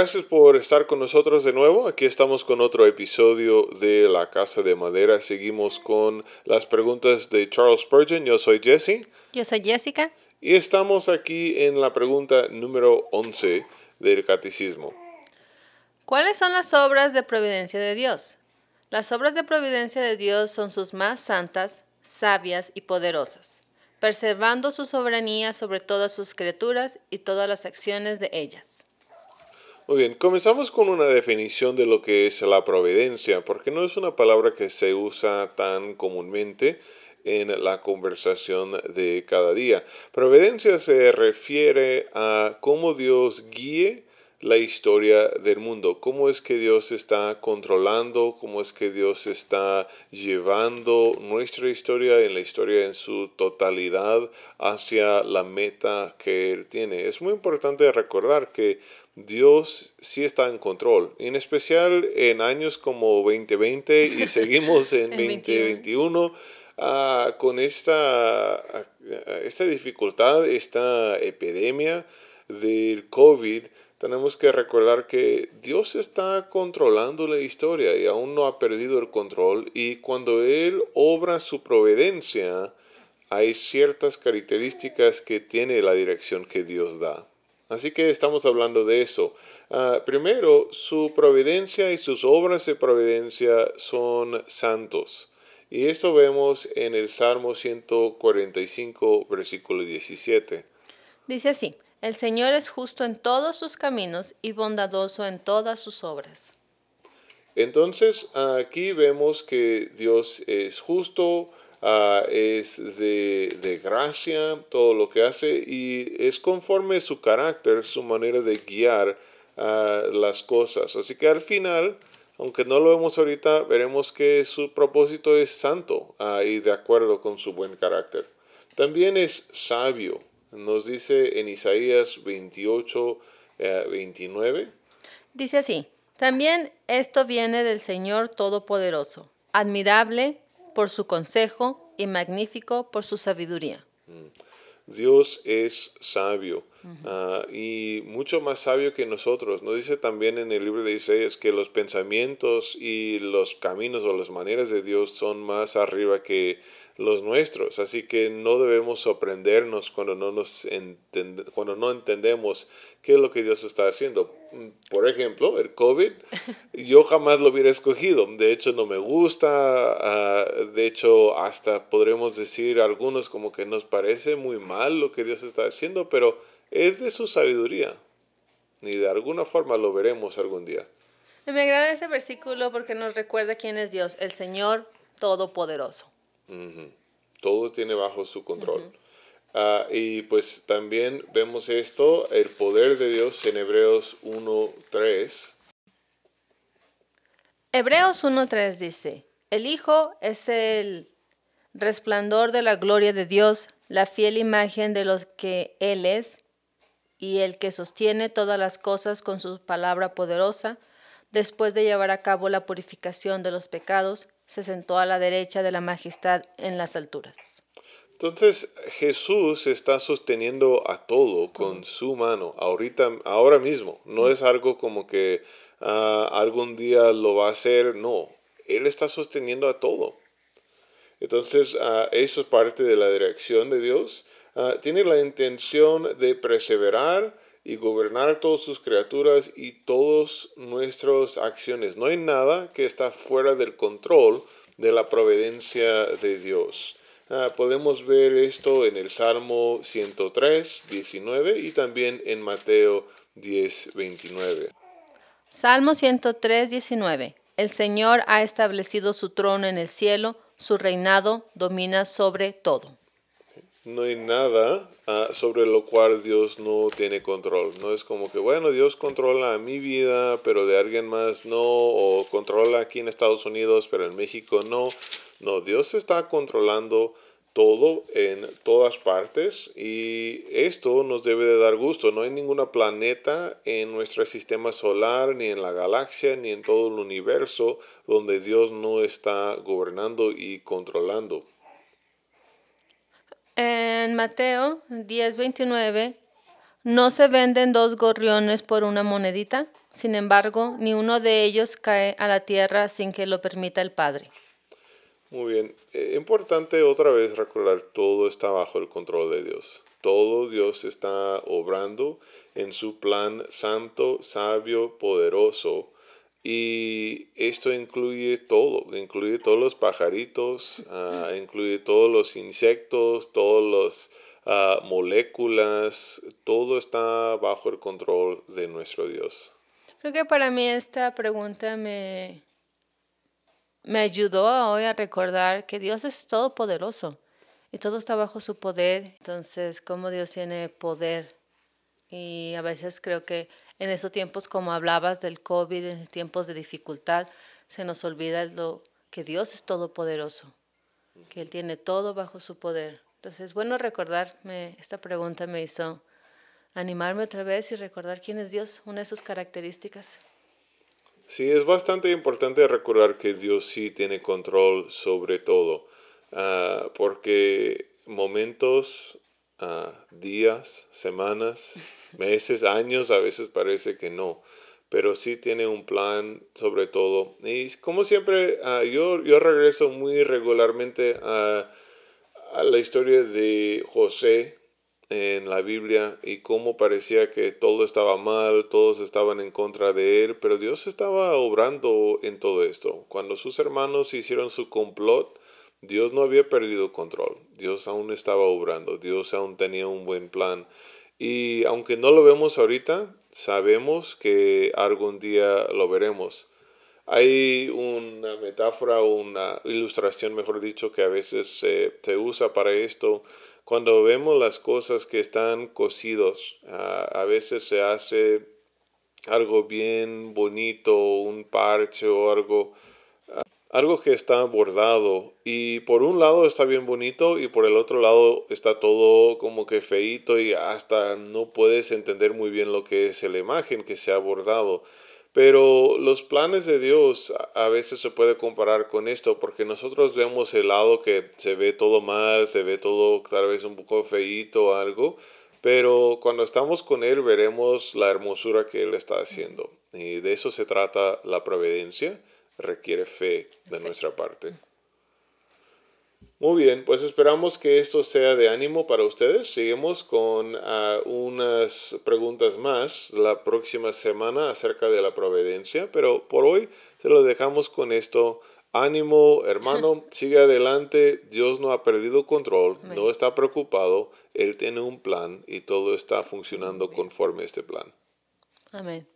gracias por estar con nosotros de nuevo. Aquí estamos con otro episodio de La Casa de Madera. Seguimos con las preguntas de Charles Spurgeon. Yo soy Jesse. Yo soy Jessica. Y estamos aquí en la pregunta número 11 del Catecismo. ¿Cuáles son las obras de providencia de Dios? Las obras de providencia de Dios son sus más santas, sabias y poderosas, preservando su soberanía sobre todas sus criaturas y todas las acciones de ellas. Muy bien, comenzamos con una definición de lo que es la providencia, porque no es una palabra que se usa tan comúnmente en la conversación de cada día. Providencia se refiere a cómo Dios guíe la historia del mundo, cómo es que Dios está controlando, cómo es que Dios está llevando nuestra historia en la historia en su totalidad hacia la meta que Él tiene. Es muy importante recordar que Dios sí está en control, en especial en años como 2020 y seguimos en 2021 ah, con esta, esta dificultad, esta epidemia del COVID. Tenemos que recordar que Dios está controlando la historia y aún no ha perdido el control y cuando Él obra su providencia, hay ciertas características que tiene la dirección que Dios da. Así que estamos hablando de eso. Ah, primero, su providencia y sus obras de providencia son santos. Y esto vemos en el Salmo 145, versículo 17. Dice así, el Señor es justo en todos sus caminos y bondadoso en todas sus obras. Entonces, aquí vemos que Dios es justo, Ah, es de, gracia todo lo que hace y es conforme su carácter, su manera de guiar ah, las cosas. Así que al final, aunque no lo vemos ahorita, veremos que su propósito es santo ah, y de acuerdo con su buen carácter. También es sabio. Nos dice en Isaías 28, 29. Eh, dice así, también esto viene del Señor Todopoderoso, admirable por su consejo y magnífico por su sabiduría. Mm. Dios es sabio ah, y mucho más sabio que nosotros. Nos dice también en el libro de Isaías que los pensamientos y los caminos o las maneras de Dios son más arriba que los nuestros. Así que no debemos sorprendernos cuando no, nos cuando no entendemos qué es lo que Dios está haciendo. Por ejemplo, el COVID, yo jamás lo hubiera escogido. De hecho, no me gusta. Ah, de hecho, hasta podremos decir algunos como que nos parece muy mal lo que Dios está haciendo, pero es de su sabiduría. Y de alguna forma lo veremos algún día. Me agrada ese versículo porque nos recuerda quién es Dios, el Señor Todopoderoso. Todo tiene bajo su control. Ah, y pues también vemos esto, el poder de Dios en Hebreos 1.3. Hebreos 1.3 dice, el Hijo es el resplandor de la gloria de Dios, la fiel imagen de los que Él es, y el que sostiene todas las cosas con su palabra poderosa, después de llevar a cabo la purificación de los pecados, se sentó a la derecha de la majestad en las alturas. Entonces Jesús está sosteniendo a todo con su mano, ahorita, ahora mismo. No es algo como que ah, algún día lo va a hacer, no. Él está sosteniendo a todo. Entonces ah, eso es parte de la dirección de Dios. Ah, tiene la intención de perseverar y gobernar todas sus criaturas y todas nuestras acciones. No hay nada que está fuera del control de la providencia de Dios. Ah, podemos ver esto en el Salmo 103, 19 y también en Mateo 10, 29. Salmo 103, 19. El Señor ha establecido su trono en el cielo, su reinado domina sobre todo no hay nada ah, sobre lo cual Dios no tiene control. No es como que, bueno, Dios controla mi vida, pero de alguien más no, o controla aquí en Estados Unidos, pero en México no. No, Dios está controlando todo en todas partes y esto nos debe de dar gusto. No hay ninguna planeta en nuestro sistema solar, ni en la galaxia, ni en todo el universo donde Dios no está gobernando y controlando. En Mateo 10:29, ¿no se venden dos gorriones por una monedita? Sin embargo, ni uno de ellos cae a la tierra sin que lo permita el Padre. Muy bien. Eh, importante otra vez recordar, todo está bajo el control de Dios. Todo Dios está obrando en su plan santo, sabio, poderoso. Y esto incluye todo, incluye todos los pajaritos, ah, incluye todos los insectos, todas las ah, moléculas, todo está bajo el control de nuestro Dios. Creo que para mí esta pregunta me, me ayudó hoy a recordar que Dios es todopoderoso y todo está bajo su poder. Entonces, cómo Dios tiene poder. Y a veces creo que en esos tiempos, como hablabas del COVID, en tiempos de dificultad, se nos olvida lo, que Dios es todopoderoso, que Él tiene todo bajo su poder. Entonces, bueno recordarme, esta pregunta me hizo animarme otra vez y recordar quién es Dios, una de sus características. Sí, es bastante importante recordar que Dios sí tiene control sobre todo, ah, porque momentos, uh, días, semanas, meses, años, a veces parece que no, pero sí tiene un plan sobre todo. Y como siempre, ah, yo, yo regreso muy regularmente a, a la historia de José, en la Biblia y cómo parecía que todo estaba mal, todos estaban en contra de él, pero Dios estaba obrando en todo esto. Cuando sus hermanos hicieron su complot, Dios no había perdido control, Dios aún estaba obrando, Dios aún tenía un buen plan. Y aunque no lo vemos ahorita, sabemos que algún día lo veremos. Hay una metáfora una ilustración, mejor dicho, que a veces se, se usa para esto cuando vemos las cosas que están cocidos, a veces se hace algo bien bonito, un parche o algo, algo que está bordado y por un lado está bien bonito y por el otro lado está todo como que feito y hasta no puedes entender muy bien lo que es la imagen que se ha bordado. Pero los planes de Dios a veces se puede comparar con esto, porque nosotros vemos el lado que se ve todo mal, se ve todo tal vez un poco feíto o algo, pero cuando estamos con Él veremos la hermosura que Él está haciendo. Y de eso se trata la providencia, requiere fe de nuestra parte. Muy bien, pues esperamos que esto sea de ánimo para ustedes. Seguimos con ah, unas preguntas más la próxima semana acerca de la providencia, pero por hoy se lo dejamos con esto. Ánimo, hermano, sigue adelante. Dios no ha perdido control, no está preocupado. Él tiene un plan y todo está funcionando conforme a este plan. Amén.